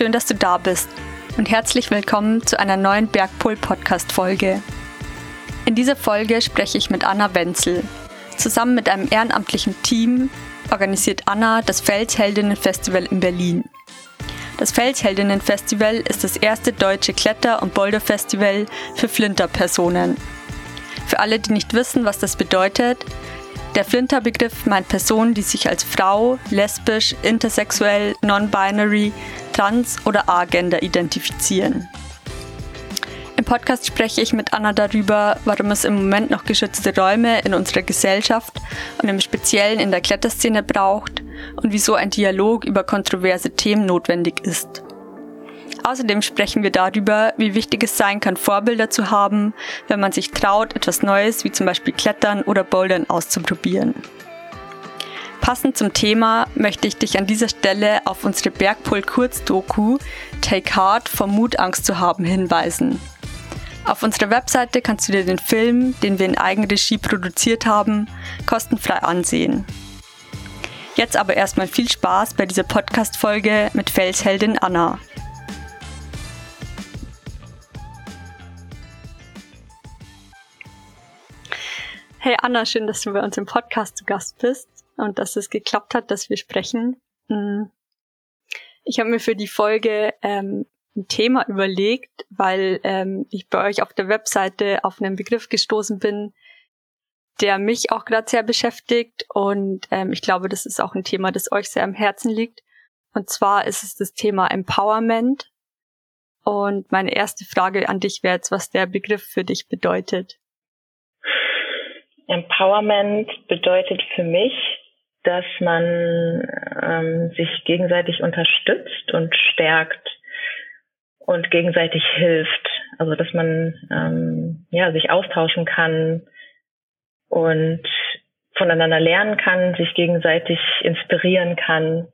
schön, dass du da bist und herzlich willkommen zu einer neuen Bergpol-Podcast-Folge. In dieser Folge spreche ich mit Anna Wenzel. Zusammen mit einem ehrenamtlichen Team organisiert Anna das Felsheldinnen-Festival in Berlin. Das Felsheldinnen-Festival ist das erste deutsche Kletter- und Boulder-Festival für Flinter-Personen. Für alle, die nicht wissen, was das bedeutet, der Flinter-Begriff meint Personen, die sich als Frau, lesbisch, intersexuell, non-binary, trans oder agender identifizieren. Im Podcast spreche ich mit Anna darüber, warum es im Moment noch geschützte Räume in unserer Gesellschaft und im Speziellen in der Kletterszene braucht und wieso ein Dialog über kontroverse Themen notwendig ist. Außerdem sprechen wir darüber, wie wichtig es sein kann, Vorbilder zu haben, wenn man sich traut, etwas Neues wie zum Beispiel Klettern oder Bouldern auszuprobieren. Passend zum Thema möchte ich dich an dieser Stelle auf unsere Bergpol-Kurzdoku Take Heart vor Mut, Angst zu haben hinweisen. Auf unserer Webseite kannst du dir den Film, den wir in Eigenregie produziert haben, kostenfrei ansehen. Jetzt aber erstmal viel Spaß bei dieser Podcast-Folge mit Felsheldin Anna. Hey Anna, schön, dass du bei uns im Podcast zu Gast bist und dass es geklappt hat, dass wir sprechen. Hm. Ich habe mir für die Folge ähm, ein Thema überlegt, weil ähm, ich bei euch auf der Webseite auf einen Begriff gestoßen bin, der mich auch gerade sehr beschäftigt und ähm, ich glaube, das ist auch ein Thema, das euch sehr am Herzen liegt. Und zwar ist es das Thema Empowerment. Und meine erste Frage an dich wäre jetzt, was der Begriff für dich bedeutet. Empowerment bedeutet für mich, dass man ähm, sich gegenseitig unterstützt und stärkt und gegenseitig hilft. Also dass man ähm, ja sich austauschen kann und voneinander lernen kann, sich gegenseitig inspirieren kann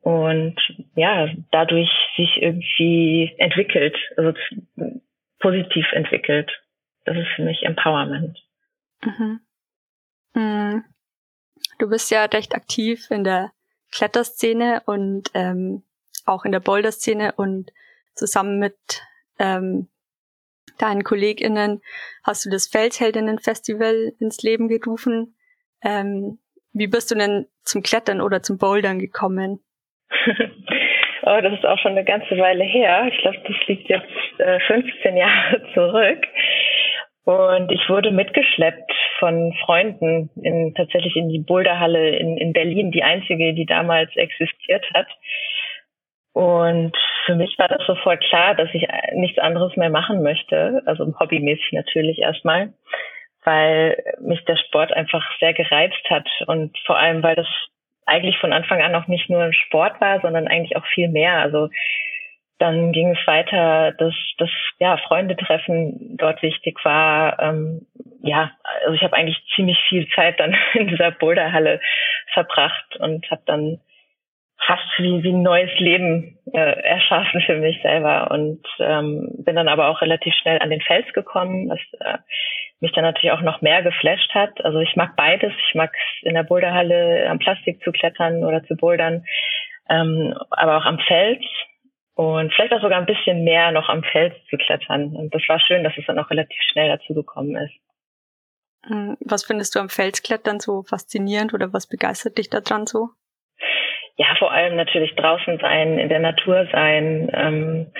und ja dadurch sich irgendwie entwickelt, also positiv entwickelt. Das ist für mich Empowerment. Mhm. Mhm. Du bist ja recht aktiv in der Kletterszene und ähm, auch in der Boulder-Szene und zusammen mit ähm, deinen KollegInnen hast du das Felsheldinnen-Festival ins Leben gerufen. Ähm, wie bist du denn zum Klettern oder zum Bouldern gekommen? oh, das ist auch schon eine ganze Weile her. Ich glaube, das liegt jetzt äh, 15 Jahre zurück. Und ich wurde mitgeschleppt von Freunden in, tatsächlich in die Boulderhalle in, in Berlin, die einzige, die damals existiert hat. Und für mich war das sofort klar, dass ich nichts anderes mehr machen möchte, also hobbymäßig natürlich erstmal, weil mich der Sport einfach sehr gereizt hat und vor allem, weil das eigentlich von Anfang an auch nicht nur Sport war, sondern eigentlich auch viel mehr. Also dann ging es weiter, dass das ja Freundetreffen dort wichtig war. Ähm, ja, also ich habe eigentlich ziemlich viel Zeit dann in dieser Boulderhalle verbracht und habe dann fast wie, wie ein neues Leben äh, erschaffen für mich selber und ähm, bin dann aber auch relativ schnell an den Fels gekommen, was äh, mich dann natürlich auch noch mehr geflasht hat. Also ich mag beides. Ich mag in der Boulderhalle am Plastik zu klettern oder zu bouldern, ähm, aber auch am Fels und vielleicht auch sogar ein bisschen mehr noch am Fels zu klettern. Und das war schön, dass es dann auch relativ schnell dazu gekommen ist. Hm, was findest du am Felsklettern so faszinierend oder was begeistert dich daran so? Ja, vor allem natürlich draußen sein, in der Natur sein, ähm,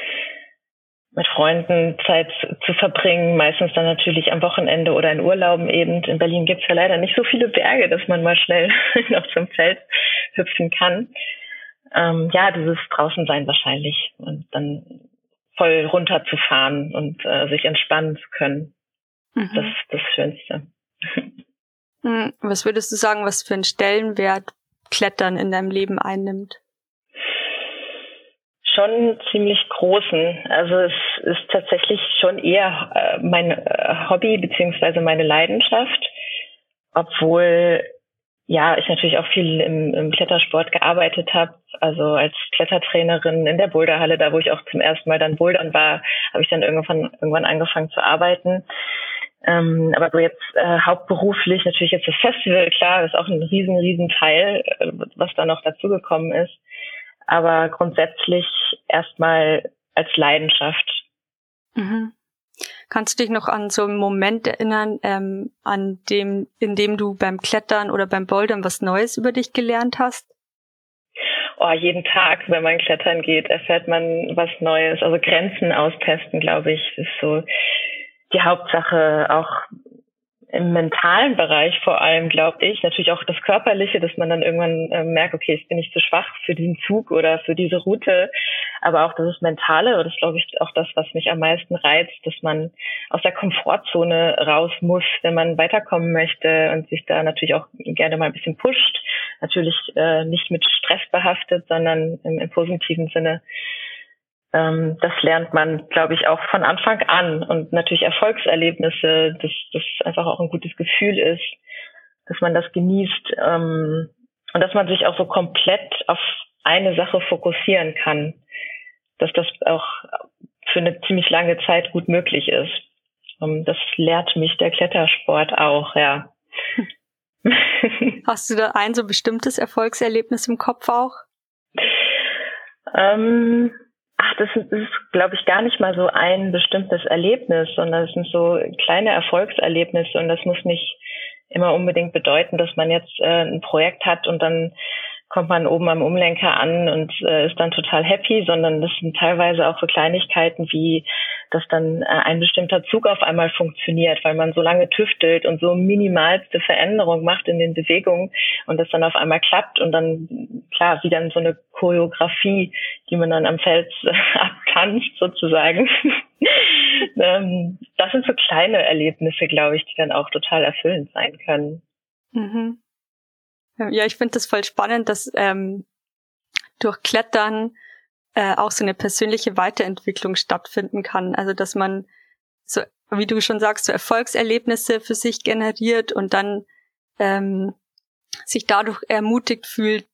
mit Freunden Zeit zu verbringen, meistens dann natürlich am Wochenende oder in Urlauben eben. In Berlin gibt's ja leider nicht so viele Berge, dass man mal schnell noch zum Fels hüpfen kann ähm, ja, dieses Draußensein wahrscheinlich und dann voll runterzufahren und äh, sich entspannen zu können. Mhm. Das ist das Schönste. Hm, was würdest du sagen, was für einen Stellenwert Klettern in deinem Leben einnimmt? Schon ziemlich großen. Also es ist tatsächlich schon eher äh, mein äh, Hobby beziehungsweise meine Leidenschaft, obwohl ja, ich natürlich auch viel im, im Klettersport gearbeitet habe. Also als Klettertrainerin in der Boulderhalle, da wo ich auch zum ersten Mal dann bouldern war, habe ich dann irgendwann, irgendwann angefangen zu arbeiten. Ähm, aber so jetzt äh, hauptberuflich natürlich jetzt das Festival, klar, das ist auch ein riesen, riesen Teil, äh, was da noch dazugekommen ist. aber grundsätzlich erstmal als Leidenschaft. Mhm. Kannst du dich noch an so einen Moment erinnern, ähm, an dem, in dem du beim Klettern oder beim Bouldern was Neues über dich gelernt hast? Oh, jeden Tag, wenn man klettern geht, erfährt man was Neues. Also Grenzen austesten, glaube ich, ist so die Hauptsache. Auch im mentalen Bereich vor allem, glaube ich, natürlich auch das Körperliche, dass man dann irgendwann äh, merkt, okay, ich bin nicht zu schwach für diesen Zug oder für diese Route, aber auch das Mentale, das glaube ich auch das, was mich am meisten reizt, dass man aus der Komfortzone raus muss, wenn man weiterkommen möchte und sich da natürlich auch gerne mal ein bisschen pusht, natürlich äh, nicht mit Stress behaftet, sondern im, im positiven Sinne ähm, das lernt man, glaube ich, auch von Anfang an. Und natürlich Erfolgserlebnisse, dass das einfach auch ein gutes Gefühl ist, dass man das genießt ähm, und dass man sich auch so komplett auf eine Sache fokussieren kann. Dass das auch für eine ziemlich lange Zeit gut möglich ist. Ähm, das lehrt mich der Klettersport auch, ja. Hast du da ein so bestimmtes Erfolgserlebnis im Kopf auch? Ähm, Ach, das ist, ist glaube ich, gar nicht mal so ein bestimmtes Erlebnis, sondern es sind so kleine Erfolgserlebnisse und das muss nicht immer unbedingt bedeuten, dass man jetzt äh, ein Projekt hat und dann kommt man oben am Umlenker an und äh, ist dann total happy, sondern das sind teilweise auch so Kleinigkeiten wie, dass dann äh, ein bestimmter Zug auf einmal funktioniert, weil man so lange tüftelt und so minimalste Veränderung macht in den Bewegungen und das dann auf einmal klappt und dann, klar, wie dann so eine Choreografie, die man dann am Fels äh, abtanzt sozusagen. ähm, das sind so kleine Erlebnisse, glaube ich, die dann auch total erfüllend sein können. Mhm. Ja, ich finde das voll spannend, dass ähm, durch Klettern äh, auch so eine persönliche Weiterentwicklung stattfinden kann. Also dass man so, wie du schon sagst, so Erfolgserlebnisse für sich generiert und dann ähm, sich dadurch ermutigt fühlt,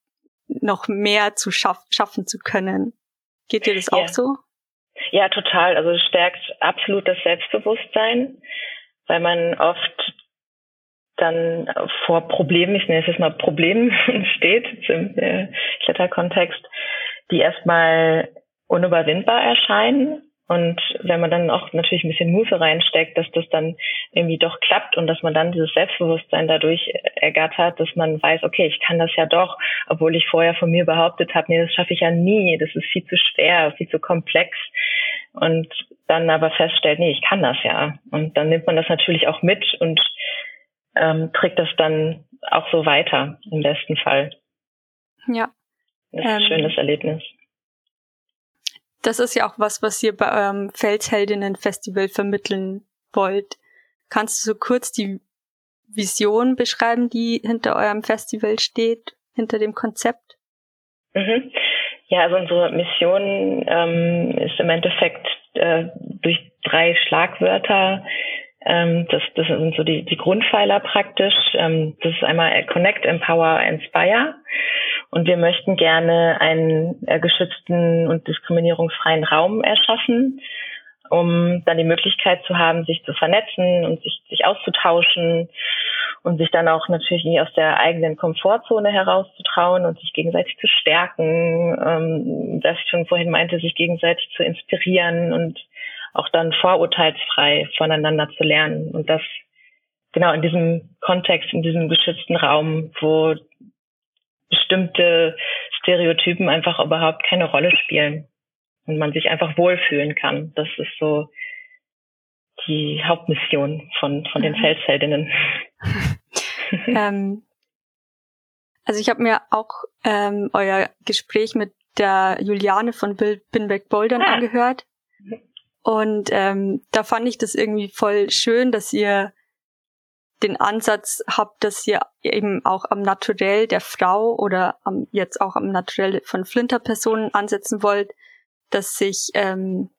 noch mehr zu schaff schaffen zu können. Geht dir das ja. auch so? Ja, total. Also es stärkt absolut das Selbstbewusstsein, weil man oft dann vor Problemen, ich nenne es jetzt mal Problemen steht im äh, Kletterkontext, die erstmal unüberwindbar erscheinen. Und wenn man dann auch natürlich ein bisschen Muße reinsteckt, dass das dann irgendwie doch klappt und dass man dann dieses Selbstbewusstsein dadurch ergattert, dass man weiß, okay, ich kann das ja doch, obwohl ich vorher von mir behauptet habe, nee, das schaffe ich ja nie, das ist viel zu schwer, viel zu komplex. Und dann aber feststellt, nee, ich kann das ja. Und dann nimmt man das natürlich auch mit und ähm, trägt das dann auch so weiter im besten Fall. Ja. Das ist ähm, ein schönes Erlebnis. Das ist ja auch was, was ihr bei eurem Felsheldinnen-Festival vermitteln wollt. Kannst du so kurz die Vision beschreiben, die hinter eurem Festival steht, hinter dem Konzept? Mhm. Ja, also unsere Mission ähm, ist im Endeffekt äh, durch drei Schlagwörter ähm, das, das sind so die, die Grundpfeiler praktisch. Ähm, das ist einmal Connect, Empower, Inspire. Und wir möchten gerne einen äh, geschützten und diskriminierungsfreien Raum erschaffen, um dann die Möglichkeit zu haben, sich zu vernetzen und sich, sich auszutauschen und sich dann auch natürlich nicht aus der eigenen Komfortzone herauszutrauen und sich gegenseitig zu stärken, ähm, dass ich schon vorhin meinte, sich gegenseitig zu inspirieren und auch dann vorurteilsfrei voneinander zu lernen und das genau in diesem Kontext, in diesem geschützten Raum, wo bestimmte Stereotypen einfach überhaupt keine Rolle spielen und man sich einfach wohlfühlen kann. Das ist so die Hauptmission von, von den mhm. Felsheldinnen. ähm, also ich habe mir auch ähm, euer Gespräch mit der Juliane von Binbeck Bouldern ah. angehört. Und ähm, da fand ich das irgendwie voll schön, dass ihr den Ansatz habt, dass ihr eben auch am Naturell der Frau oder am, jetzt auch am Naturell von Flinterpersonen ansetzen wollt, dass sich, ähm,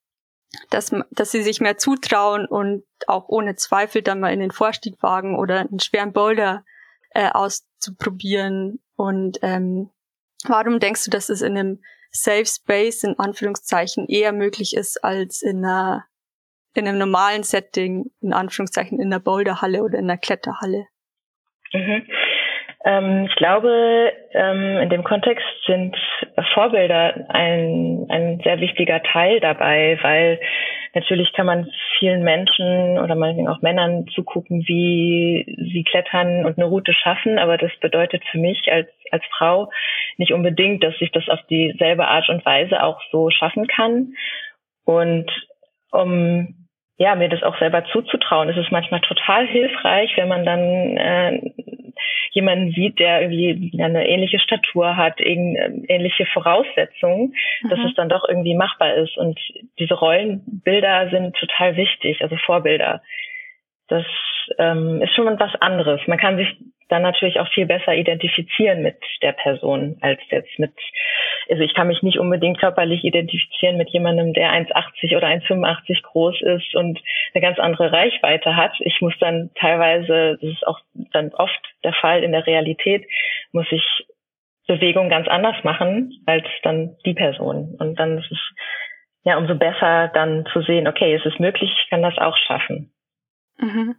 dass, dass sie sich mehr zutrauen und auch ohne Zweifel dann mal in den Vorstieg wagen oder einen schweren Boulder äh, auszuprobieren. Und ähm, warum denkst du, dass es in einem Safe Space in Anführungszeichen eher möglich ist als in einer in einem normalen Setting, in Anführungszeichen in einer Boulderhalle oder in einer Kletterhalle. Mhm. Ähm, ich glaube, ähm, in dem Kontext sind Vorbilder ein, ein sehr wichtiger Teil dabei, weil natürlich kann man vielen Menschen oder meinetwegen auch Männern zugucken, wie sie klettern und eine Route schaffen, aber das bedeutet für mich als, als Frau nicht unbedingt, dass ich das auf dieselbe Art und Weise auch so schaffen kann. Und um ja, mir das auch selber zuzutrauen. Es ist manchmal total hilfreich, wenn man dann äh, jemanden sieht, der irgendwie eine ähnliche Statur hat, ähnliche Voraussetzungen, mhm. dass es dann doch irgendwie machbar ist. Und diese Rollenbilder sind total wichtig, also Vorbilder. Das ähm, ist schon was anderes. Man kann sich dann natürlich auch viel besser identifizieren mit der Person als jetzt mit, also ich kann mich nicht unbedingt körperlich identifizieren mit jemandem, der 1,80 oder 1,85 groß ist und eine ganz andere Reichweite hat. Ich muss dann teilweise, das ist auch dann oft der Fall in der Realität, muss ich Bewegung ganz anders machen als dann die Person. Und dann ist es ja umso besser dann zu sehen, okay, es ist möglich, ich kann das auch schaffen. Mhm.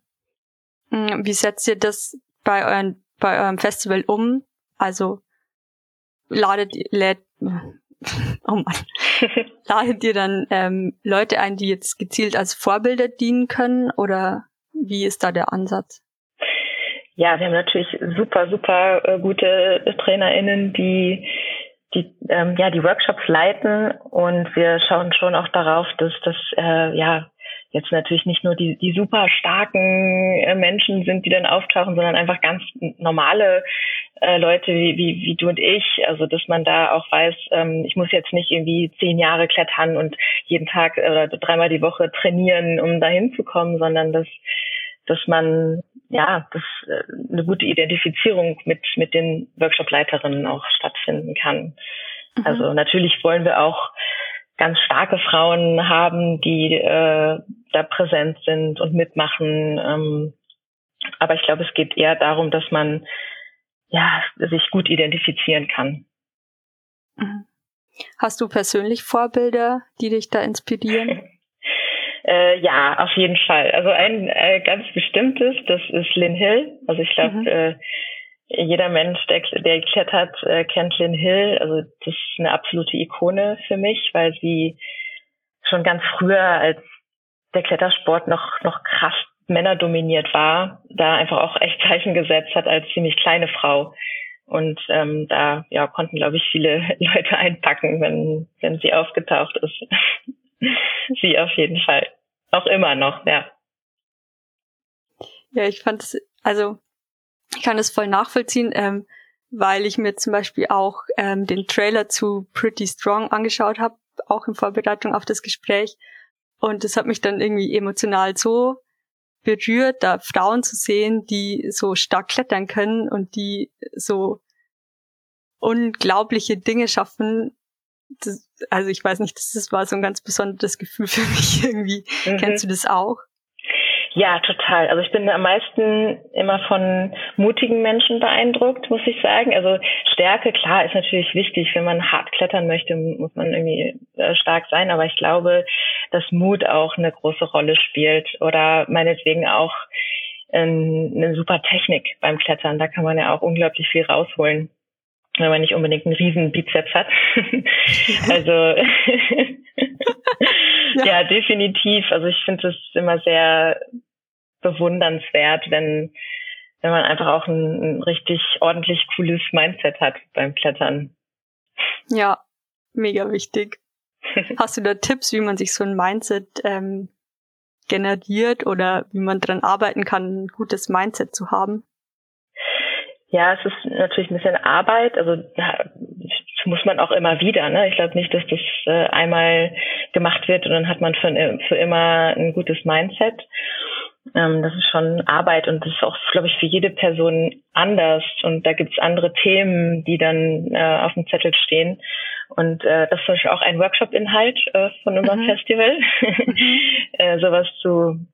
Mm, wie setzt ihr das bei, euren, bei eurem Festival um? Also ladet, lädt, oh Mann, ladet ihr dann ähm, Leute ein, die jetzt gezielt als Vorbilder dienen können oder wie ist da der Ansatz? Ja, wir haben natürlich super, super äh, gute TrainerInnen, die die ähm, ja die Workshops leiten und wir schauen schon auch darauf, dass das äh, ja jetzt natürlich nicht nur die, die super starken äh, Menschen sind, die dann auftauchen, sondern einfach ganz normale äh, Leute wie, wie, wie du und ich. Also dass man da auch weiß, ähm, ich muss jetzt nicht irgendwie zehn Jahre klettern und jeden Tag oder dreimal die Woche trainieren, um dahin zu kommen, sondern dass dass man ja, dass äh, eine gute Identifizierung mit mit den Workshop-Leiterinnen auch stattfinden kann. Mhm. Also natürlich wollen wir auch ganz starke Frauen haben, die äh, da präsent sind und mitmachen. Ähm, aber ich glaube, es geht eher darum, dass man ja sich gut identifizieren kann. Mhm. Hast du persönlich Vorbilder, die dich da inspirieren? äh, ja, auf jeden Fall. Also ein äh, ganz bestimmtes, das ist Lynn Hill. Also ich glaube, mhm. äh, jeder Mensch, der, der geklettert, äh, kennt Lynn Hill. Also das ist eine absolute Ikone für mich, weil sie schon ganz früher, als der Klettersport noch, noch krass männerdominiert war, da einfach auch echt Zeichen gesetzt hat als ziemlich kleine Frau. Und ähm, da ja, konnten, glaube ich, viele Leute einpacken, wenn, wenn sie aufgetaucht ist. sie auf jeden Fall. Auch immer noch, ja. Ja, ich fand es, also ich kann es voll nachvollziehen, ähm, weil ich mir zum Beispiel auch ähm, den Trailer zu Pretty Strong angeschaut habe, auch in Vorbereitung auf das Gespräch. Und das hat mich dann irgendwie emotional so berührt, da Frauen zu sehen, die so stark klettern können und die so unglaubliche Dinge schaffen. Das, also ich weiß nicht, das war so ein ganz besonderes Gefühl für mich irgendwie. Mhm. Kennst du das auch? Ja, total. Also ich bin am meisten immer von mutigen Menschen beeindruckt, muss ich sagen. Also Stärke, klar, ist natürlich wichtig. Wenn man hart klettern möchte, muss man irgendwie äh, stark sein. Aber ich glaube, dass Mut auch eine große Rolle spielt oder meinetwegen auch ähm, eine super Technik beim Klettern. Da kann man ja auch unglaublich viel rausholen wenn man nicht unbedingt einen riesen Bizeps hat. also ja. definitiv. Also ich finde es immer sehr bewundernswert, wenn wenn man einfach auch ein, ein richtig ordentlich cooles Mindset hat beim Klettern. Ja, mega wichtig. Hast du da Tipps, wie man sich so ein Mindset ähm, generiert oder wie man dran arbeiten kann, ein gutes Mindset zu haben? Ja, es ist natürlich ein bisschen Arbeit. Also ja, das muss man auch immer wieder. Ne? Ich glaube nicht, dass das äh, einmal gemacht wird und dann hat man für, für immer ein gutes Mindset. Ähm, das ist schon Arbeit und das ist auch, glaube ich, für jede Person anders. Und da gibt es andere Themen, die dann äh, auf dem Zettel stehen. Und äh, das ist zum Beispiel auch ein Workshop-Inhalt äh, von unserem mhm. Festival, äh, sowas zu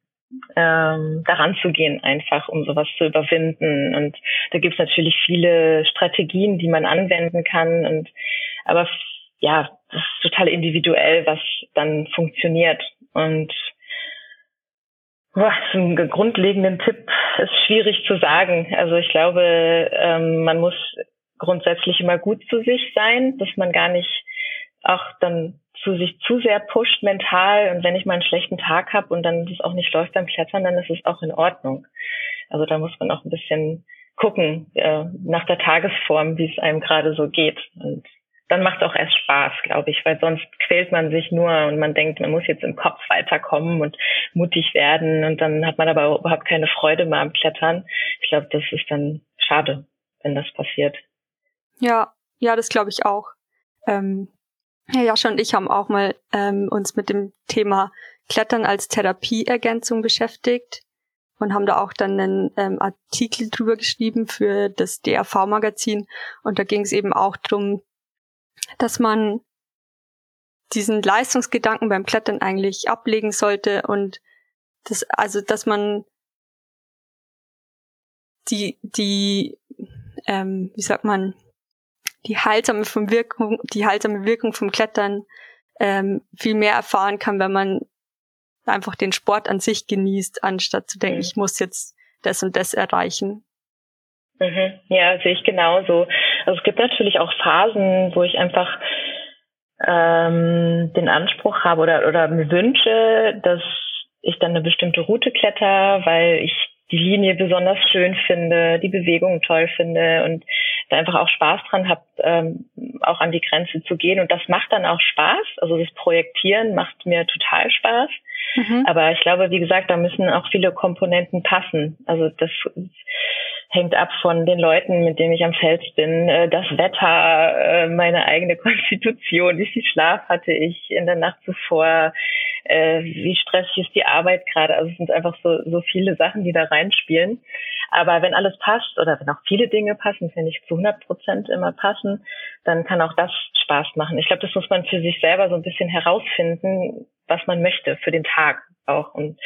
ähm, daran zu gehen, einfach um sowas zu überwinden. Und da gibt es natürlich viele Strategien, die man anwenden kann. Und aber ja, das ist total individuell, was dann funktioniert. Und boah, einen grundlegenden Tipp ist schwierig zu sagen. Also ich glaube, ähm, man muss grundsätzlich immer gut zu sich sein, dass man gar nicht auch dann zu sich zu sehr pusht mental und wenn ich mal einen schlechten Tag habe und dann das auch nicht läuft beim Klettern, dann ist es auch in Ordnung. Also da muss man auch ein bisschen gucken äh, nach der Tagesform, wie es einem gerade so geht. Und dann macht es auch erst Spaß, glaube ich, weil sonst quält man sich nur und man denkt, man muss jetzt im Kopf weiterkommen und mutig werden und dann hat man aber überhaupt keine Freude mehr am Klettern. Ich glaube, das ist dann schade, wenn das passiert. Ja, ja, das glaube ich auch. Ähm, ja, Jascha und ich haben auch mal ähm, uns mit dem Thema Klettern als Therapieergänzung beschäftigt und haben da auch dann einen ähm, Artikel drüber geschrieben für das DRV-Magazin. Und da ging es eben auch drum, dass man diesen Leistungsgedanken beim Klettern eigentlich ablegen sollte und das, also dass man die, die, ähm, wie sagt man, die heilsame vom Wirkung, die heilsame Wirkung vom Klettern ähm, viel mehr erfahren kann, wenn man einfach den Sport an sich genießt, anstatt zu denken, mhm. ich muss jetzt das und das erreichen. Mhm. Ja, sehe ich genauso. Also es gibt natürlich auch Phasen, wo ich einfach ähm, den Anspruch habe oder, oder mir wünsche, dass ich dann eine bestimmte Route kletter, weil ich die Linie besonders schön finde, die Bewegung toll finde und da einfach auch Spaß dran habe, ähm, auch an die Grenze zu gehen. Und das macht dann auch Spaß. Also das Projektieren macht mir total Spaß. Mhm. Aber ich glaube, wie gesagt, da müssen auch viele Komponenten passen. Also das hängt ab von den Leuten, mit denen ich am Feld bin, äh, das Wetter, äh, meine eigene Konstitution, wie viel Schlaf hatte ich in der Nacht zuvor, äh, wie stressig ist die Arbeit gerade. Also es sind einfach so, so viele Sachen, die da reinspielen. Aber wenn alles passt oder wenn auch viele Dinge passen, wenn nicht zu 100 Prozent immer passen, dann kann auch das Spaß machen. Ich glaube, das muss man für sich selber so ein bisschen herausfinden, was man möchte für den Tag auch. Und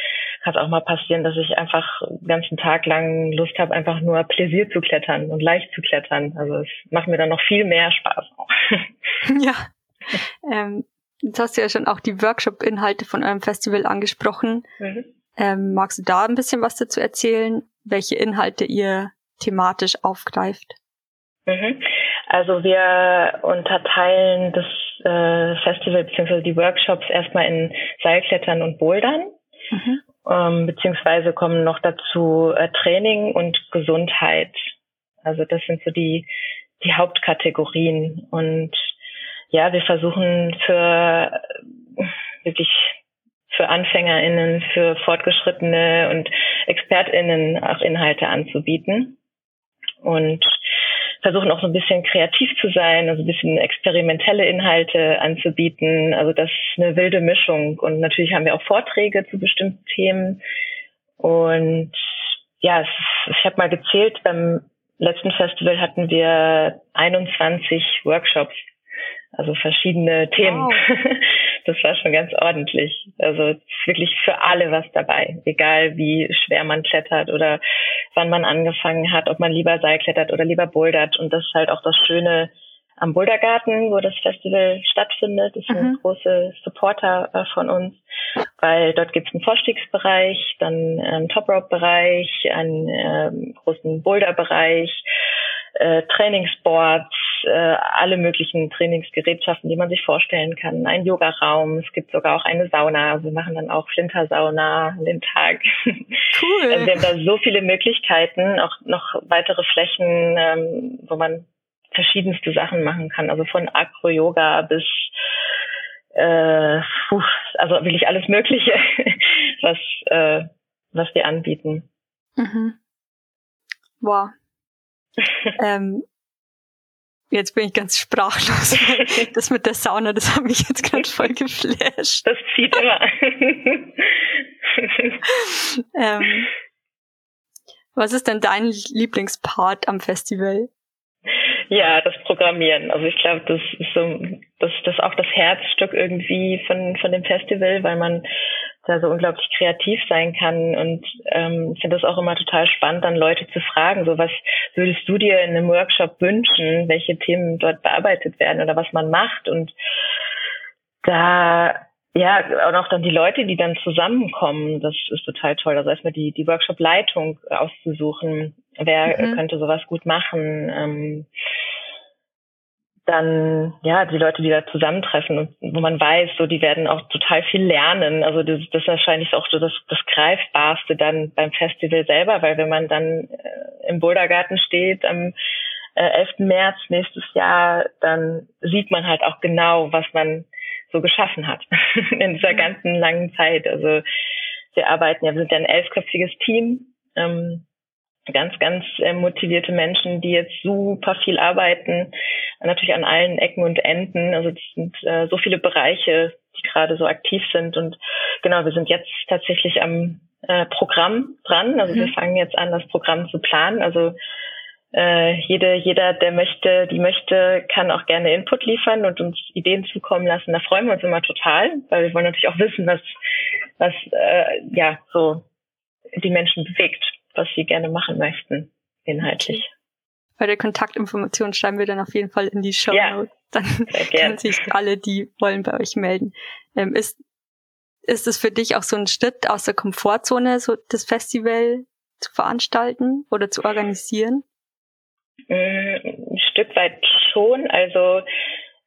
kann auch mal passieren, dass ich einfach den ganzen Tag lang Lust habe, einfach nur Pläsier zu klettern und leicht zu klettern. Also es macht mir dann noch viel mehr Spaß. ja. Ähm, jetzt hast du ja schon auch die Workshop-Inhalte von eurem Festival angesprochen. Mhm. Ähm, magst du da ein bisschen was dazu erzählen, welche Inhalte ihr thematisch aufgreift? Mhm. Also wir unterteilen das äh, Festival bzw. die Workshops erstmal in Seilklettern und Bouldern. Mhm. Ähm, beziehungsweise kommen noch dazu äh, Training und Gesundheit. Also das sind so die, die Hauptkategorien. Und ja, wir versuchen für wirklich für AnfängerInnen, für Fortgeschrittene und ExpertInnen auch Inhalte anzubieten. Und versuchen auch so ein bisschen kreativ zu sein, also ein bisschen experimentelle Inhalte anzubieten. Also das ist eine wilde Mischung. Und natürlich haben wir auch Vorträge zu bestimmten Themen. Und ja, ich habe mal gezählt, beim letzten Festival hatten wir 21 Workshops, also verschiedene Themen. Wow. Das war schon ganz ordentlich. Also wirklich für alle was dabei, egal wie schwer man klettert oder wann man angefangen hat, ob man lieber Seil klettert oder lieber bouldert. Und das ist halt auch das Schöne am Bouldergarten, wo das Festival stattfindet. Das ist mhm. großer Supporter äh, von uns, weil dort gibt es einen Vorstiegsbereich, dann einen Top-Rope-Bereich, einen ähm, großen Boulder-Bereich, äh, Trainingsboards, äh, alle möglichen Trainingsgerätschaften, die man sich vorstellen kann. Ein Yogaraum, es gibt sogar auch eine Sauna. Wir machen dann auch Flintersauna an dem Tag. Cool. Also wir haben da so viele Möglichkeiten, auch noch weitere Flächen, ähm, wo man verschiedenste Sachen machen kann. Also von Acro-Yoga bis äh, puh, also wirklich alles Mögliche, was äh, was wir anbieten. Mhm. Wow. ähm, Jetzt bin ich ganz sprachlos. Das mit der Sauna, das hat mich jetzt ganz voll geflasht. Das zieht immer. ähm, was ist denn dein Lieblingspart am Festival? Ja, das Programmieren. Also ich glaube, das ist so, das, das ist auch das Herzstück irgendwie von, von dem Festival, weil man da so unglaublich kreativ sein kann und ähm, finde das auch immer total spannend, dann Leute zu fragen, so was würdest du dir in einem Workshop wünschen, welche Themen dort bearbeitet werden oder was man macht und da ja, und auch dann die Leute, die dann zusammenkommen, das ist total toll. Also erstmal die, die Workshop-Leitung auszusuchen, wer mhm. könnte sowas gut machen. Ähm, dann ja die Leute, die da zusammentreffen und wo man weiß, so die werden auch total viel lernen. Also das, das ist wahrscheinlich auch so das, das greifbarste dann beim Festival selber, weil wenn man dann äh, im Bouldergarten steht am äh, 11. März nächstes Jahr, dann sieht man halt auch genau, was man so geschaffen hat in dieser mhm. ganzen langen Zeit. Also wir arbeiten ja, wir sind ja ein elfköpfiges Team. Ähm, ganz, ganz äh, motivierte Menschen, die jetzt super viel arbeiten, natürlich an allen Ecken und Enden. Also das sind äh, so viele Bereiche, die gerade so aktiv sind. Und genau, wir sind jetzt tatsächlich am äh, Programm dran. Also mhm. wir fangen jetzt an, das Programm zu planen. Also äh, jede, jeder, der möchte, die möchte, kann auch gerne Input liefern und uns Ideen zukommen lassen. Da freuen wir uns immer total, weil wir wollen natürlich auch wissen, was, was äh, ja so die Menschen bewegt was sie gerne machen möchten, inhaltlich. Bei der Kontaktinformation schreiben wir dann auf jeden Fall in die Show. Ja, dann können sich alle, die wollen, bei euch melden. Ähm, ist, ist es für dich auch so ein Schritt aus der Komfortzone, so das Festival zu veranstalten oder zu organisieren? Mm, ein Stück weit schon. Also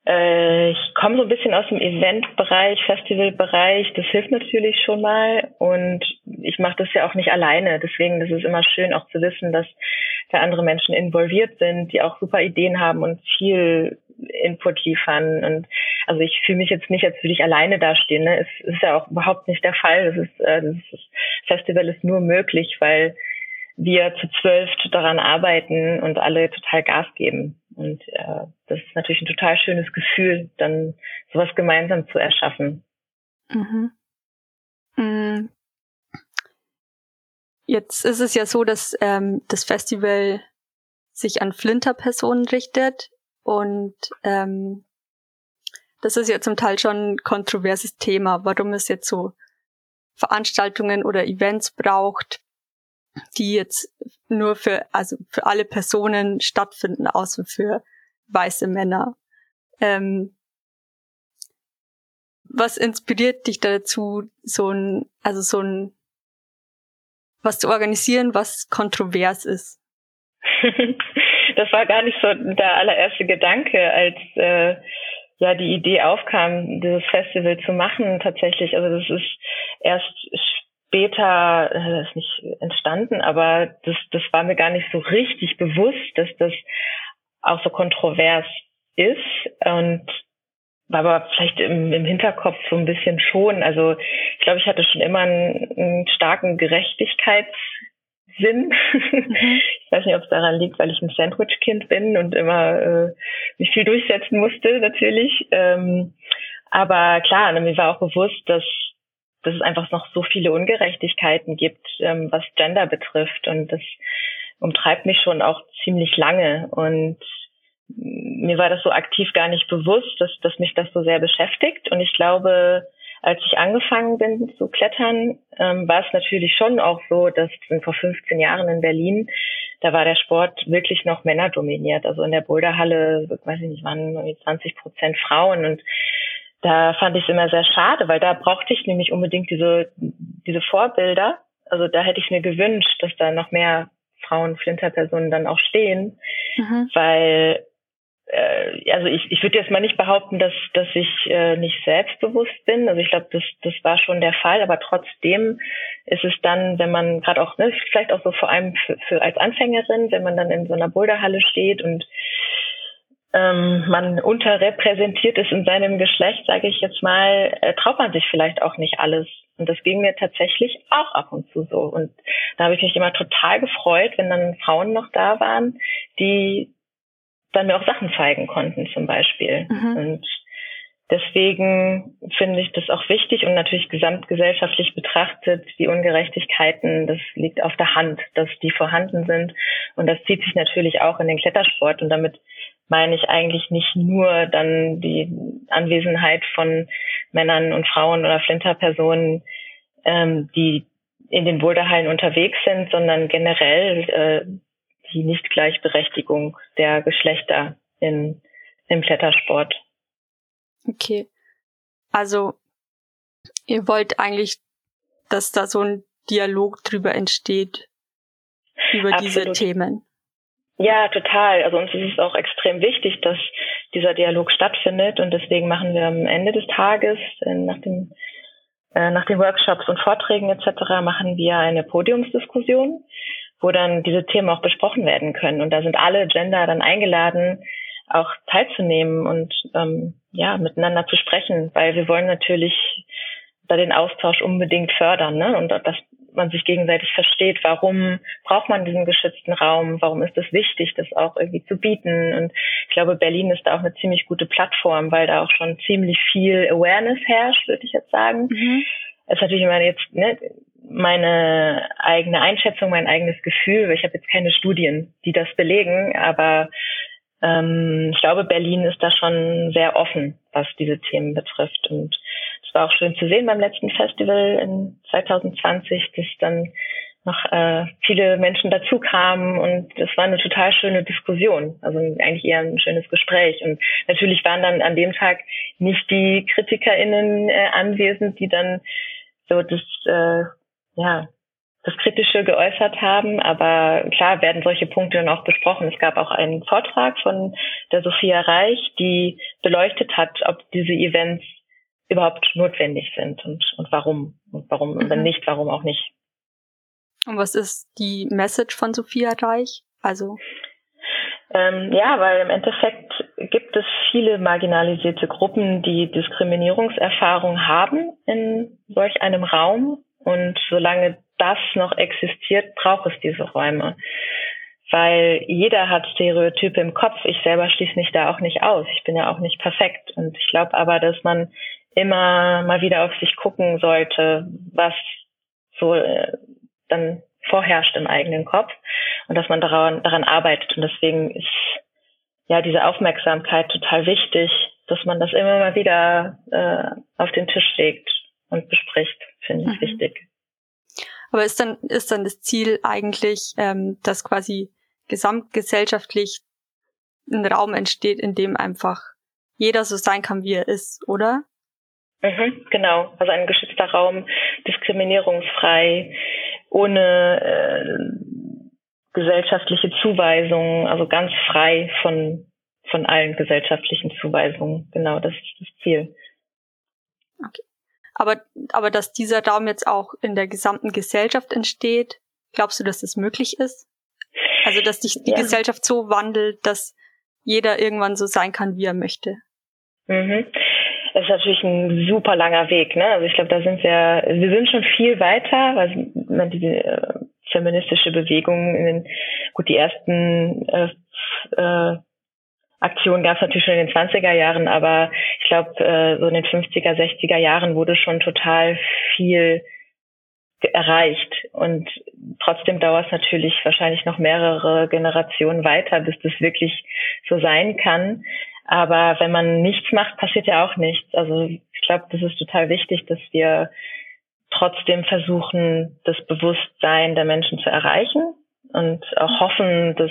ich komme so ein bisschen aus dem Eventbereich, Festivalbereich. Das hilft natürlich schon mal. Und ich mache das ja auch nicht alleine. Deswegen das ist immer schön auch zu wissen, dass da andere Menschen involviert sind, die auch super Ideen haben und viel Input liefern. Und also ich fühle mich jetzt nicht, als würde ich alleine dastehen. Ne? Es ist ja auch überhaupt nicht der Fall. Das ist, äh, das Festival ist nur möglich, weil wir zu zwölf daran arbeiten und alle total Gas geben. Und äh, das ist natürlich ein total schönes Gefühl, dann sowas gemeinsam zu erschaffen. Mhm. Mhm. Jetzt ist es ja so, dass ähm, das Festival sich an Flinter-Personen richtet und ähm, das ist ja zum Teil schon ein kontroverses Thema, warum es jetzt so Veranstaltungen oder Events braucht, die jetzt nur für, also für alle Personen stattfinden, außer für weiße Männer. Ähm, was inspiriert dich dazu, so ein, also so ein, was zu organisieren, was kontrovers ist? das war gar nicht so der allererste Gedanke, als äh, ja die Idee aufkam, dieses Festival zu machen tatsächlich. Also das ist erst später äh, das ist nicht entstanden, aber das, das war mir gar nicht so richtig bewusst, dass das auch so kontrovers ist und war aber vielleicht im, im Hinterkopf so ein bisschen schon. Also ich glaube, ich hatte schon immer einen, einen starken Gerechtigkeitssinn. Mhm. Ich weiß nicht, ob es daran liegt, weil ich ein Sandwich-Kind bin und immer äh, mich viel durchsetzen musste, natürlich. Ähm, aber klar, mir war auch bewusst, dass dass es einfach noch so viele Ungerechtigkeiten gibt, ähm, was Gender betrifft. Und das umtreibt mich schon auch ziemlich lange. Und mir war das so aktiv gar nicht bewusst, dass, dass mich das so sehr beschäftigt. Und ich glaube, als ich angefangen bin zu klettern, ähm, war es natürlich schon auch so, dass vor 15 Jahren in Berlin, da war der Sport wirklich noch männerdominiert. Also in der Boulderhalle, weiß ich nicht, waren 20 Prozent Frauen und da fand ich es immer sehr schade, weil da brauchte ich nämlich unbedingt diese, diese Vorbilder. Also da hätte ich mir gewünscht, dass da noch mehr Frauen, Flinterpersonen dann auch stehen, mhm. weil äh, also ich, ich würde jetzt mal nicht behaupten, dass, dass ich äh, nicht selbstbewusst bin. Also ich glaube, das, das war schon der Fall, aber trotzdem ist es dann, wenn man gerade auch, ne, vielleicht auch so vor allem für, für als Anfängerin, wenn man dann in so einer Boulderhalle steht und ähm, man unterrepräsentiert ist in seinem Geschlecht, sage ich jetzt mal, äh, traut man sich vielleicht auch nicht alles. Und das ging mir tatsächlich auch ab und zu so. Und da habe ich mich immer total gefreut, wenn dann Frauen noch da waren, die dann mir auch Sachen zeigen konnten zum Beispiel. Mhm. Und deswegen finde ich das auch wichtig und natürlich gesamtgesellschaftlich betrachtet, die Ungerechtigkeiten, das liegt auf der Hand, dass die vorhanden sind. Und das zieht sich natürlich auch in den Klettersport und damit meine ich eigentlich nicht nur dann die Anwesenheit von Männern und Frauen oder Flinterpersonen, ähm, die in den Boulderhallen unterwegs sind, sondern generell äh, die Nichtgleichberechtigung der Geschlechter in, im Klettersport. Okay. Also Ihr wollt eigentlich, dass da so ein Dialog drüber entsteht, über Absolut. diese Themen. Ja, total. Also uns ist es auch extrem wichtig, dass dieser Dialog stattfindet und deswegen machen wir am Ende des Tages, äh, nach, dem, äh, nach den Workshops und Vorträgen etc., machen wir eine Podiumsdiskussion, wo dann diese Themen auch besprochen werden können. Und da sind alle Gender dann eingeladen, auch teilzunehmen und ähm, ja miteinander zu sprechen, weil wir wollen natürlich da den Austausch unbedingt fördern ne? und dass man sich gegenseitig versteht, warum braucht man diesen geschützten Raum, warum ist es wichtig, das auch irgendwie zu bieten. Und ich glaube, Berlin ist da auch eine ziemlich gute Plattform, weil da auch schon ziemlich viel Awareness herrscht, würde ich jetzt sagen. Mhm. Das ist natürlich immer jetzt ne, meine eigene Einschätzung, mein eigenes Gefühl, weil ich habe jetzt keine Studien, die das belegen, aber ähm, ich glaube, Berlin ist da schon sehr offen, was diese Themen betrifft. Und war auch schön zu sehen beim letzten Festival in 2020, dass dann noch äh, viele Menschen dazu kamen und es war eine total schöne Diskussion, also eigentlich eher ein schönes Gespräch. Und natürlich waren dann an dem Tag nicht die KritikerInnen äh, anwesend, die dann so das äh, ja das Kritische geäußert haben. Aber klar werden solche Punkte dann auch besprochen. Es gab auch einen Vortrag von der Sophia Reich, die beleuchtet hat, ob diese Events überhaupt notwendig sind und, und warum. Und warum, mhm. und wenn nicht, warum auch nicht. Und was ist die Message von Sophia Reich? Also ähm, ja, weil im Endeffekt gibt es viele marginalisierte Gruppen, die Diskriminierungserfahrung haben in solch einem Raum. Und solange das noch existiert, braucht es diese Räume. Weil jeder hat Stereotype im Kopf. Ich selber schließe mich da auch nicht aus. Ich bin ja auch nicht perfekt. Und ich glaube aber, dass man immer mal wieder auf sich gucken sollte, was so äh, dann vorherrscht im eigenen Kopf und dass man daran, daran arbeitet. Und deswegen ist ja diese Aufmerksamkeit total wichtig, dass man das immer mal wieder äh, auf den Tisch legt und bespricht, finde ich mhm. wichtig. Aber ist dann, ist dann das Ziel eigentlich, ähm, dass quasi gesamtgesellschaftlich ein Raum entsteht, in dem einfach jeder so sein kann, wie er ist, oder? Mhm, genau, also ein geschützter Raum, diskriminierungsfrei, ohne äh, gesellschaftliche Zuweisungen, also ganz frei von, von allen gesellschaftlichen Zuweisungen. Genau, das ist das Ziel. Okay. Aber, aber dass dieser Raum jetzt auch in der gesamten Gesellschaft entsteht, glaubst du, dass das möglich ist? Also, dass sich die ja. Gesellschaft so wandelt, dass jeder irgendwann so sein kann, wie er möchte. Mhm. Ist natürlich ein super langer Weg, ne? Also ich glaube, da sind wir, wir sind schon viel weiter, weil man diese äh, feministische Bewegung in den, gut, die ersten äh, äh, Aktion gab es natürlich schon in den 20er Jahren, aber ich glaube, äh, so in den 50er, 60er Jahren wurde schon total viel erreicht. Und trotzdem dauert es natürlich wahrscheinlich noch mehrere Generationen weiter, bis das wirklich so sein kann. Aber wenn man nichts macht, passiert ja auch nichts. Also ich glaube, das ist total wichtig, dass wir trotzdem versuchen, das Bewusstsein der Menschen zu erreichen und auch hoffen, dass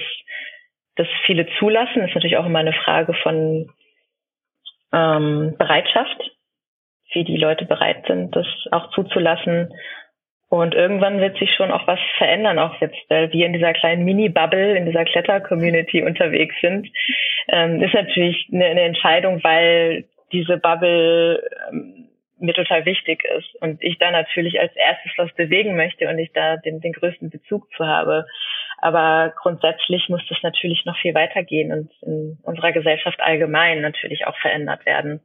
das viele zulassen, ist natürlich auch immer eine Frage von ähm, Bereitschaft, wie die Leute bereit sind, das auch zuzulassen. Und irgendwann wird sich schon auch was verändern, auch jetzt, weil wir in dieser kleinen Mini-Bubble, in dieser Kletter-Community unterwegs sind. Ähm, ist natürlich eine, eine Entscheidung, weil diese Bubble ähm, mir total wichtig ist und ich da natürlich als erstes was bewegen möchte und ich da den, den größten Bezug zu habe. Aber grundsätzlich muss das natürlich noch viel weitergehen und in unserer Gesellschaft allgemein natürlich auch verändert werden.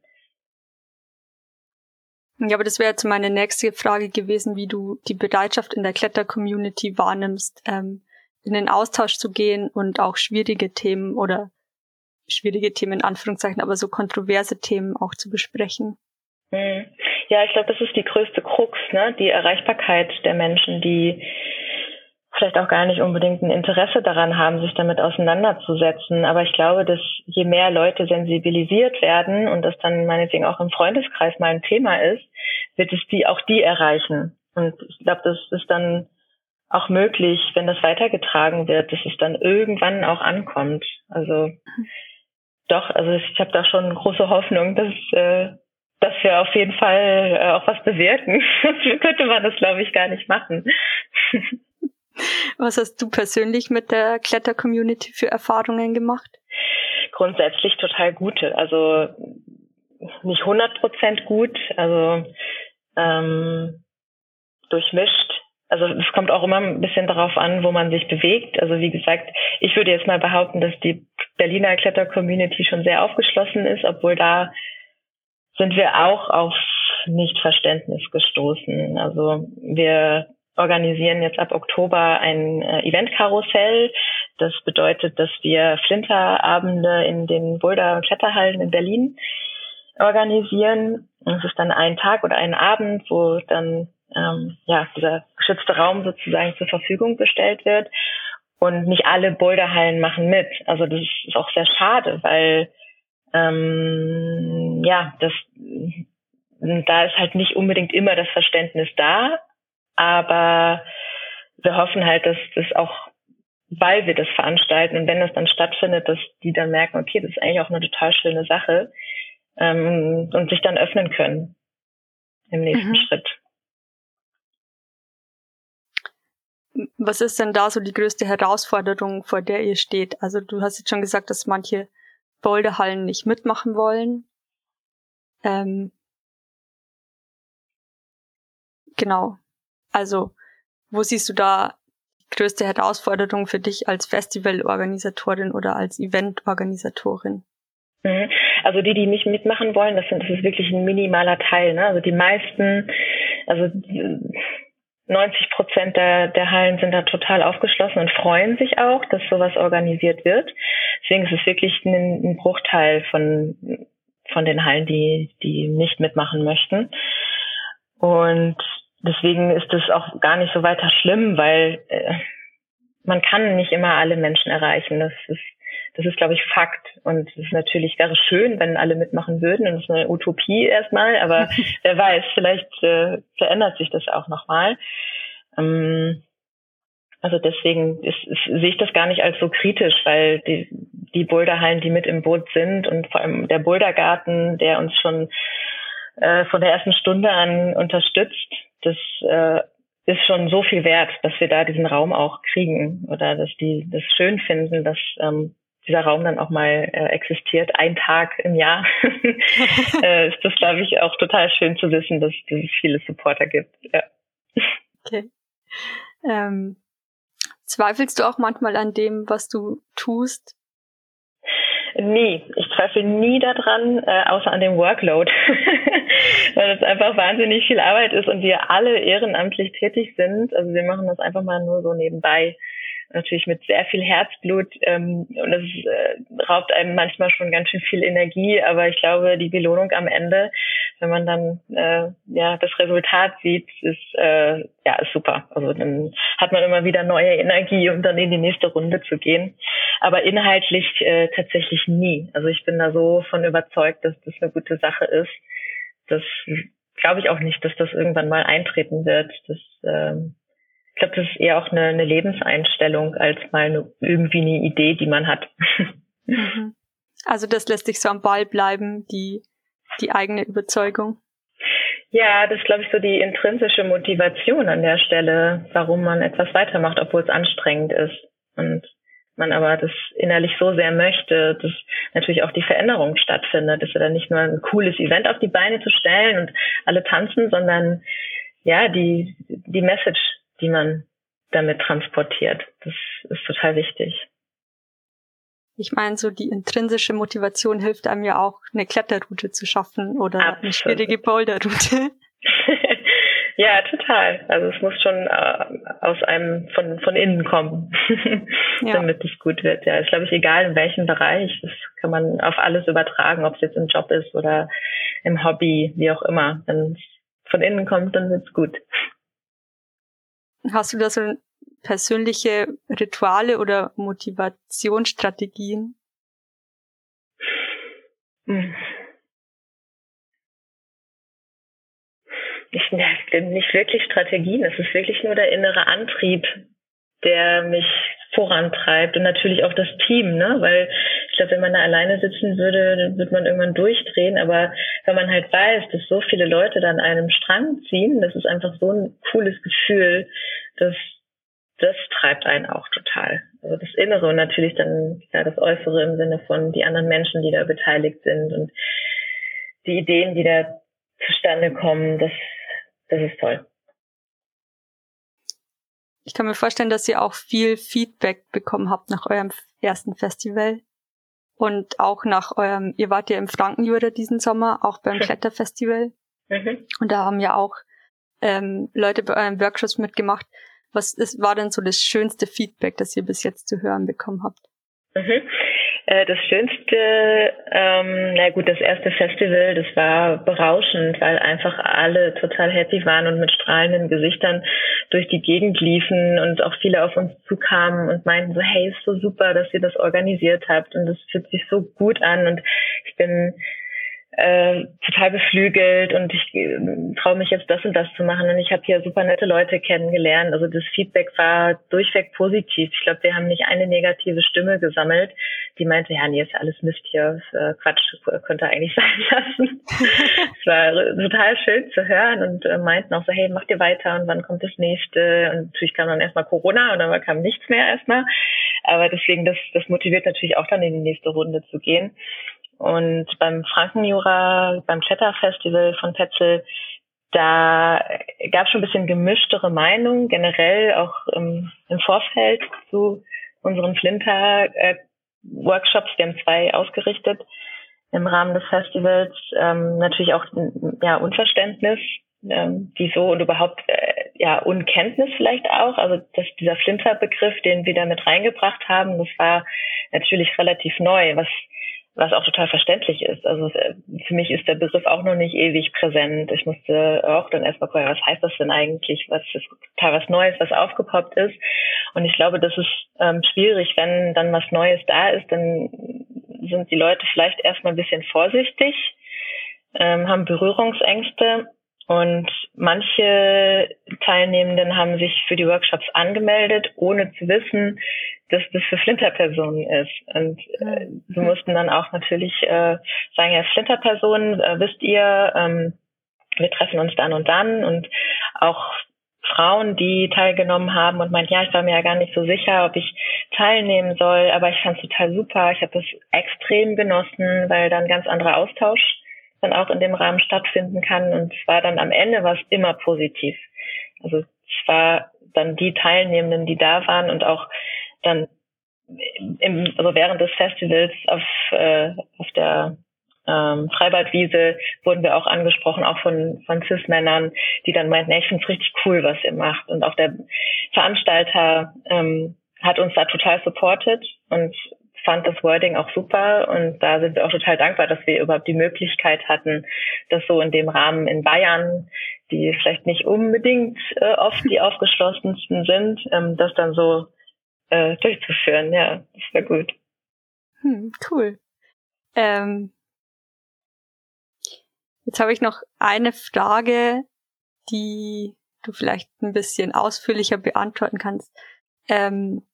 Ja, aber das wäre jetzt meine nächste Frage gewesen, wie du die Bereitschaft in der Kletter-Community wahrnimmst, ähm, in den Austausch zu gehen und auch schwierige Themen oder schwierige Themen in Anführungszeichen, aber so kontroverse Themen auch zu besprechen. Hm. Ja, ich glaube, das ist die größte Krux, ne? die Erreichbarkeit der Menschen, die vielleicht auch gar nicht unbedingt ein Interesse daran haben, sich damit auseinanderzusetzen. Aber ich glaube, dass je mehr Leute sensibilisiert werden und das dann meinetwegen auch im Freundeskreis mal ein Thema ist, wird es die auch die erreichen. Und ich glaube, das ist dann auch möglich, wenn das weitergetragen wird, dass es dann irgendwann auch ankommt. Also doch, also ich habe da schon große Hoffnung, dass äh, dass wir auf jeden Fall äh, auch was bewirken. Sonst könnte man das, glaube ich, gar nicht machen. Was hast du persönlich mit der Kletter-Community für Erfahrungen gemacht? Grundsätzlich total gute. Also nicht 100 Prozent gut, also ähm, durchmischt. Also es kommt auch immer ein bisschen darauf an, wo man sich bewegt. Also wie gesagt, ich würde jetzt mal behaupten, dass die Berliner Kletter-Community schon sehr aufgeschlossen ist, obwohl da sind wir auch auf Nichtverständnis gestoßen. Also wir organisieren jetzt ab Oktober ein äh, Eventkarussell. Das bedeutet, dass wir Flinterabende in den Boulder- und Kletterhallen in Berlin organisieren. Es ist dann ein Tag oder ein Abend, wo dann ähm, ja dieser geschützte Raum sozusagen zur Verfügung gestellt wird. Und nicht alle Boulderhallen machen mit. Also das ist auch sehr schade, weil ähm, ja, das da ist halt nicht unbedingt immer das Verständnis da, aber wir hoffen halt, dass das auch, weil wir das veranstalten und wenn das dann stattfindet, dass die dann merken, okay, das ist eigentlich auch eine total schöne Sache ähm, und sich dann öffnen können im nächsten mhm. Schritt. Was ist denn da so die größte Herausforderung, vor der ihr steht? Also du hast jetzt schon gesagt, dass manche Boulderhallen nicht mitmachen wollen. Ähm, genau. Also, wo siehst du da die größte Herausforderung für dich als Festivalorganisatorin oder als Eventorganisatorin? Mhm. Also die, die nicht mitmachen wollen, das, sind, das ist wirklich ein minimaler Teil. Ne? Also die meisten, also 90 Prozent der, der Hallen sind da total aufgeschlossen und freuen sich auch, dass sowas organisiert wird. Deswegen ist es wirklich ein, ein Bruchteil von, von den Hallen, die, die nicht mitmachen möchten. Und deswegen ist es auch gar nicht so weiter schlimm, weil äh, man kann nicht immer alle Menschen erreichen. Das ist, das ist, glaube ich, Fakt. Und es ist natürlich wäre schön, wenn alle mitmachen würden. Und das ist eine Utopie erstmal, aber wer weiß, vielleicht äh, verändert sich das auch nochmal. Ähm, also deswegen ist, ist, sehe ich das gar nicht als so kritisch, weil die, die Boulderhallen, die mit im Boot sind und vor allem der Bouldergarten, der uns schon äh, von der ersten Stunde an unterstützt, das äh, ist schon so viel wert, dass wir da diesen Raum auch kriegen oder dass die das schön finden, dass ähm, dieser Raum dann auch mal äh, existiert, ein Tag im Jahr, äh, ist das, glaube ich, auch total schön zu wissen, dass es viele Supporter gibt. Ja. Okay. Ähm, zweifelst du auch manchmal an dem, was du tust? Nie. Ich zweifle nie daran, äh, außer an dem Workload. Weil es einfach wahnsinnig viel Arbeit ist und wir alle ehrenamtlich tätig sind. Also wir machen das einfach mal nur so nebenbei natürlich mit sehr viel Herzblut ähm, und es äh, raubt einem manchmal schon ganz schön viel Energie, aber ich glaube, die Belohnung am Ende, wenn man dann äh, ja das Resultat sieht, ist äh, ja ist super. Also dann hat man immer wieder neue Energie, um dann in die nächste Runde zu gehen. Aber inhaltlich äh, tatsächlich nie. Also ich bin da so von überzeugt, dass das eine gute Sache ist. Das glaube ich auch nicht, dass das irgendwann mal eintreten wird. Das ähm, ich glaube, das ist eher auch eine, eine Lebenseinstellung als mal eine, irgendwie eine Idee, die man hat. Mhm. Also das lässt sich so am Ball bleiben, die, die eigene Überzeugung. Ja, das ist, glaube ich, so die intrinsische Motivation an der Stelle, warum man etwas weitermacht, obwohl es anstrengend ist. Und man aber das innerlich so sehr möchte, dass natürlich auch die Veränderung stattfindet. Ist ja dann nicht nur ein cooles Event auf die Beine zu stellen und alle tanzen, sondern ja, die, die Message die man damit transportiert. Das ist total wichtig. Ich meine, so die intrinsische Motivation hilft einem ja auch, eine Kletterroute zu schaffen oder Absolut. eine schwierige Boulderroute. ja, total. Also es muss schon äh, aus einem von, von innen kommen, ja. damit es gut wird. Ja, ist glaube ich egal in welchem Bereich. Das kann man auf alles übertragen, ob es jetzt im Job ist oder im Hobby, wie auch immer. Wenn es von innen kommt, dann wird's gut. Hast du da so persönliche Rituale oder Motivationsstrategien? Hm. Ich, nicht wirklich Strategien, es ist wirklich nur der innere Antrieb, der mich vorantreibt und natürlich auch das Team, ne? Weil ich glaube, wenn man da alleine sitzen würde, dann wird man irgendwann durchdrehen. Aber wenn man halt weiß, dass so viele Leute dann einem Strang ziehen, das ist einfach so ein cooles Gefühl, dass das treibt einen auch total. Also das Innere und natürlich dann ja, das Äußere im Sinne von die anderen Menschen, die da beteiligt sind und die Ideen, die da zustande kommen, das, das ist toll. Ich kann mir vorstellen, dass ihr auch viel Feedback bekommen habt nach eurem ersten Festival. Und auch nach eurem, ihr wart ja im Frankenjura diesen Sommer, auch beim Kletterfestival. Mhm. Und da haben ja auch ähm, Leute bei euren Workshops mitgemacht. Was ist, war denn so das schönste Feedback, das ihr bis jetzt zu hören bekommen habt? Mhm. Äh, das Schönste, ähm, na gut, das erste Festival, das war berauschend, weil einfach alle total happy waren und mit strahlenden Gesichtern durch die Gegend liefen und auch viele auf uns zukamen und meinten so, hey, ist so super, dass ihr das organisiert habt und das fühlt sich so gut an und ich bin äh, total beflügelt und ich äh, traue mich jetzt das und das zu machen und ich habe hier super nette Leute kennengelernt. Also das Feedback war durchweg positiv. Ich glaube, wir haben nicht eine negative Stimme gesammelt, die meinte, ja, nee, ist alles Mist hier, äh, Quatsch, könnte eigentlich sein lassen. es war total schön zu hören und äh, meinten auch so, hey, macht ihr weiter und wann kommt das nächste? Und natürlich kam dann erstmal Corona und dann kam nichts mehr erstmal. Aber deswegen, das, das motiviert natürlich auch dann in die nächste Runde zu gehen. Und beim Frankenjura, beim Kletterfestival von Petzel, da gab es schon ein bisschen gemischtere Meinungen, generell auch im, im Vorfeld zu unseren Flinter-Workshops. Wir haben zwei ausgerichtet im Rahmen des Festivals. Ähm, natürlich auch ja, Unverständnis, ähm, wieso und überhaupt äh, ja Unkenntnis vielleicht auch. Also dass dieser Flinter-Begriff, den wir da mit reingebracht haben, das war natürlich relativ neu, was was auch total verständlich ist. Also äh, für mich ist der Begriff auch noch nicht ewig präsent. Ich musste auch dann erstmal gucken, was heißt das denn eigentlich? Was ist total was Neues, was aufgepoppt ist? Und ich glaube, das ist ähm, schwierig, wenn dann was Neues da ist, dann sind die Leute vielleicht erstmal ein bisschen vorsichtig, ähm, haben Berührungsängste und manche Teilnehmenden haben sich für die Workshops angemeldet, ohne zu wissen, dass das für Flinterpersonen ist. Und äh, wir mussten dann auch natürlich äh, sagen, ja, Flinterpersonen, äh, wisst ihr, ähm, wir treffen uns dann und dann und auch Frauen, die teilgenommen haben und meint, ja, ich war mir ja gar nicht so sicher, ob ich teilnehmen soll, aber ich fand es total super. Ich habe das extrem genossen, weil dann ganz anderer Austausch dann auch in dem Rahmen stattfinden kann. Und es war dann am Ende was immer positiv. Also es war dann die Teilnehmenden, die da waren und auch dann im, also während des Festivals auf, äh, auf der ähm, Freibadwiese wurden wir auch angesprochen, auch von, von Cis-Männern, die dann meinten, ich finde es richtig cool, was ihr macht. Und auch der Veranstalter ähm, hat uns da total supportet und fand das Wording auch super und da sind wir auch total dankbar, dass wir überhaupt die Möglichkeit hatten, das so in dem Rahmen in Bayern, die vielleicht nicht unbedingt äh, oft die aufgeschlossensten sind, ähm, das dann so äh, durchzuführen. Ja, das war gut. Hm, cool. Ähm, jetzt habe ich noch eine Frage, die du vielleicht ein bisschen ausführlicher beantworten kannst. Ähm,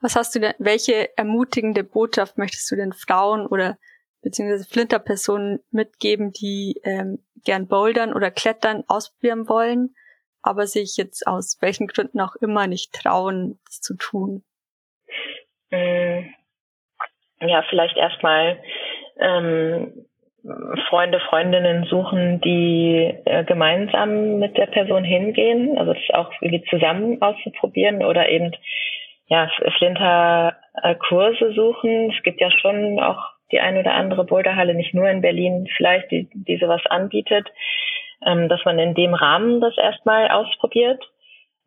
was hast du denn, welche ermutigende Botschaft möchtest du den Frauen oder beziehungsweise Flinterpersonen mitgeben, die ähm, gern bouldern oder klettern ausprobieren wollen aber sich jetzt aus welchen Gründen auch immer nicht trauen, das zu tun? Mm. Ja, vielleicht erstmal ähm, Freunde, Freundinnen suchen, die äh, gemeinsam mit der Person hingehen, also das auch irgendwie zusammen auszuprobieren oder eben ja Flinter-Kurse suchen. Es gibt ja schon auch die ein oder andere Boulderhalle, nicht nur in Berlin vielleicht, die, die sowas anbietet ähm, dass man in dem Rahmen das erstmal ausprobiert.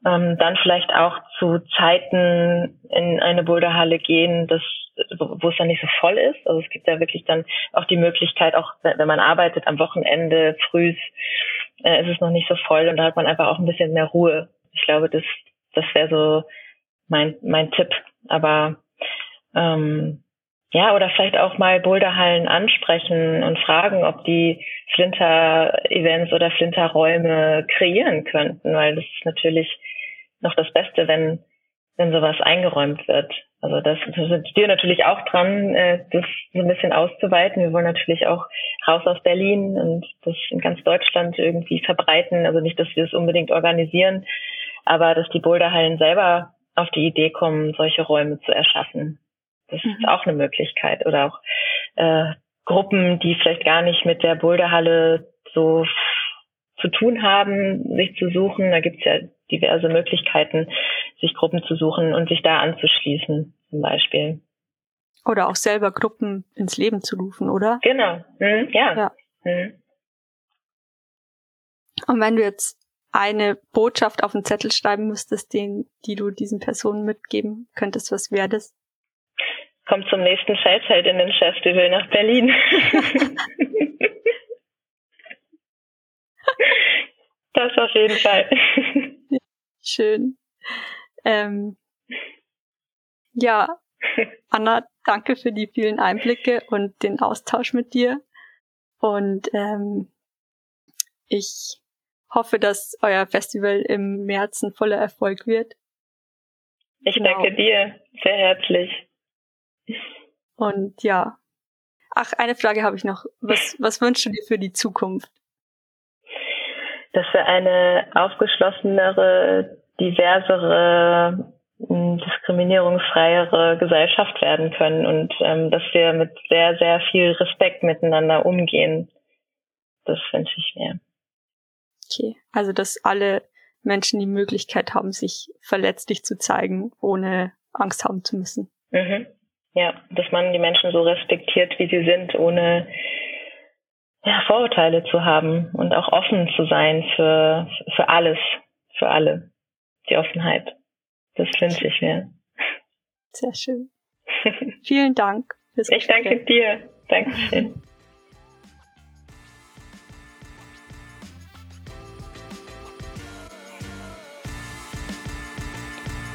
Ähm, dann vielleicht auch zu Zeiten in eine Boulderhalle gehen, das, wo es dann nicht so voll ist. Also es gibt ja wirklich dann auch die Möglichkeit, auch wenn man arbeitet am Wochenende früh, äh, ist es noch nicht so voll und da hat man einfach auch ein bisschen mehr Ruhe. Ich glaube, das, das wäre so mein, mein Tipp. Aber ähm, ja, oder vielleicht auch mal Boulderhallen ansprechen und fragen, ob die Flinter-Events oder Flinter-Räume kreieren könnten, weil das ist natürlich noch das Beste, wenn, wenn sowas eingeräumt wird. Also das, das sind wir natürlich auch dran, äh, das so ein bisschen auszuweiten. Wir wollen natürlich auch raus aus Berlin und das in ganz Deutschland irgendwie verbreiten. Also nicht, dass wir es unbedingt organisieren, aber dass die Boulderhallen selber auf die Idee kommen, solche Räume zu erschaffen. Das mhm. ist auch eine Möglichkeit. Oder auch äh, Gruppen, die vielleicht gar nicht mit der Boulderhalle so zu tun haben, sich zu suchen. Da gibt es ja diverse Möglichkeiten, sich Gruppen zu suchen und sich da anzuschließen, zum Beispiel. Oder auch selber Gruppen ins Leben zu rufen, oder? Genau, hm, ja. ja. Hm. Und wenn du jetzt eine Botschaft auf den Zettel schreiben müsstest, den, die du diesen Personen mitgeben könntest, was wäre das? Kommt zum nächsten Feldheldinnen-Festival nach Berlin. das auf jeden Fall. Schön. Ähm, ja, Anna, danke für die vielen Einblicke und den Austausch mit dir. Und ähm, ich hoffe, dass euer Festival im März ein voller Erfolg wird. Ich genau. danke dir sehr herzlich. Und ja. Ach, eine Frage habe ich noch. Was, was wünschst du dir für die Zukunft? Dass wir eine aufgeschlossenere, diversere, diskriminierungsfreiere Gesellschaft werden können und ähm, dass wir mit sehr, sehr viel Respekt miteinander umgehen. Das wünsche ich mir. Okay, also dass alle Menschen die Möglichkeit haben, sich verletzlich zu zeigen, ohne Angst haben zu müssen. Mhm. Ja, dass man die Menschen so respektiert, wie sie sind, ohne ja, Vorurteile zu haben und auch offen zu sein für, für alles, für alle. Die Offenheit. Das wünsche ich mir. Sehr schön. Vielen Dank. ich danke dir. Dankeschön.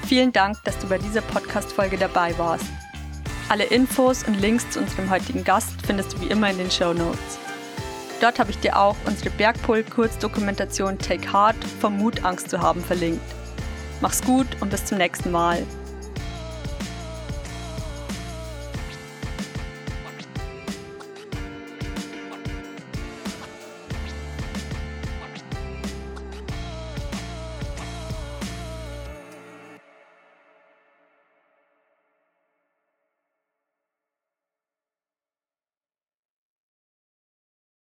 Vielen Dank, dass du bei dieser Podcast-Folge dabei warst. Alle Infos und Links zu unserem heutigen Gast findest du wie immer in den Show Notes. Dort habe ich dir auch unsere Bergpol-Kurzdokumentation Take Heart vom Mut, Angst zu haben verlinkt. Mach's gut und bis zum nächsten Mal.